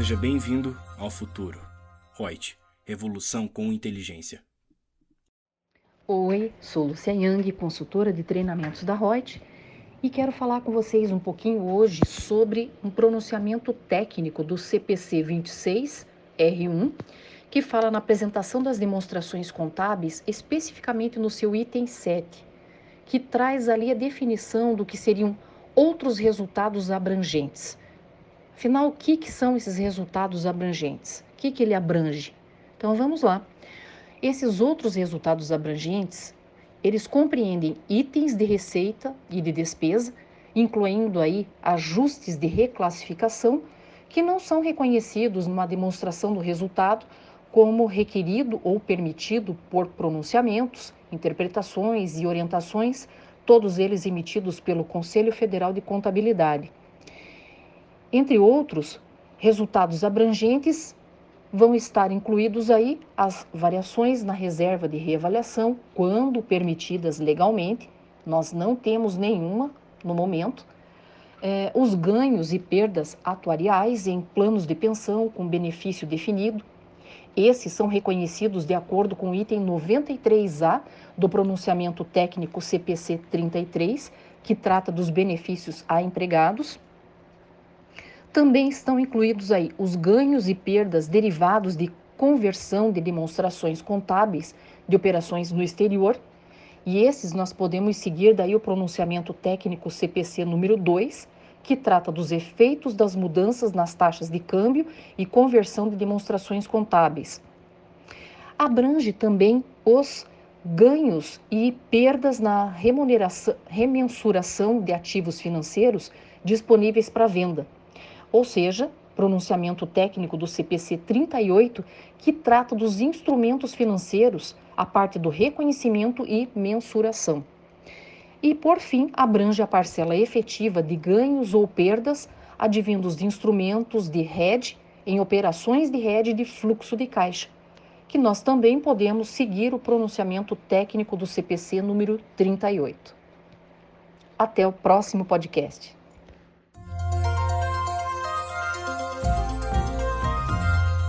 Seja bem-vindo ao futuro. Reut, revolução com inteligência. Oi, sou Lucia Yang, consultora de treinamentos da Reut, e quero falar com vocês um pouquinho hoje sobre um pronunciamento técnico do CPC 26 R1, que fala na apresentação das demonstrações contábeis, especificamente no seu item 7, que traz ali a definição do que seriam outros resultados abrangentes. Afinal, o que, que são esses resultados abrangentes? O que, que ele abrange? Então vamos lá. Esses outros resultados abrangentes, eles compreendem itens de receita e de despesa, incluindo aí ajustes de reclassificação que não são reconhecidos numa demonstração do resultado como requerido ou permitido por pronunciamentos, interpretações e orientações, todos eles emitidos pelo Conselho Federal de Contabilidade. Entre outros, resultados abrangentes vão estar incluídos aí as variações na reserva de reavaliação, quando permitidas legalmente, nós não temos nenhuma no momento, é, os ganhos e perdas atuariais em planos de pensão com benefício definido. Esses são reconhecidos de acordo com o item 93A do pronunciamento técnico CPC 33, que trata dos benefícios a empregados também estão incluídos aí os ganhos e perdas derivados de conversão de demonstrações contábeis de operações no exterior. E esses nós podemos seguir daí o pronunciamento técnico CPC número 2, que trata dos efeitos das mudanças nas taxas de câmbio e conversão de demonstrações contábeis. Abrange também os ganhos e perdas na remuneração, remensuração de ativos financeiros disponíveis para venda ou seja, pronunciamento técnico do CPC 38, que trata dos instrumentos financeiros, a parte do reconhecimento e mensuração. E, por fim, abrange a parcela efetiva de ganhos ou perdas advindos de instrumentos de hedge em operações de hedge de fluxo de caixa, que nós também podemos seguir o pronunciamento técnico do CPC número 38. Até o próximo podcast.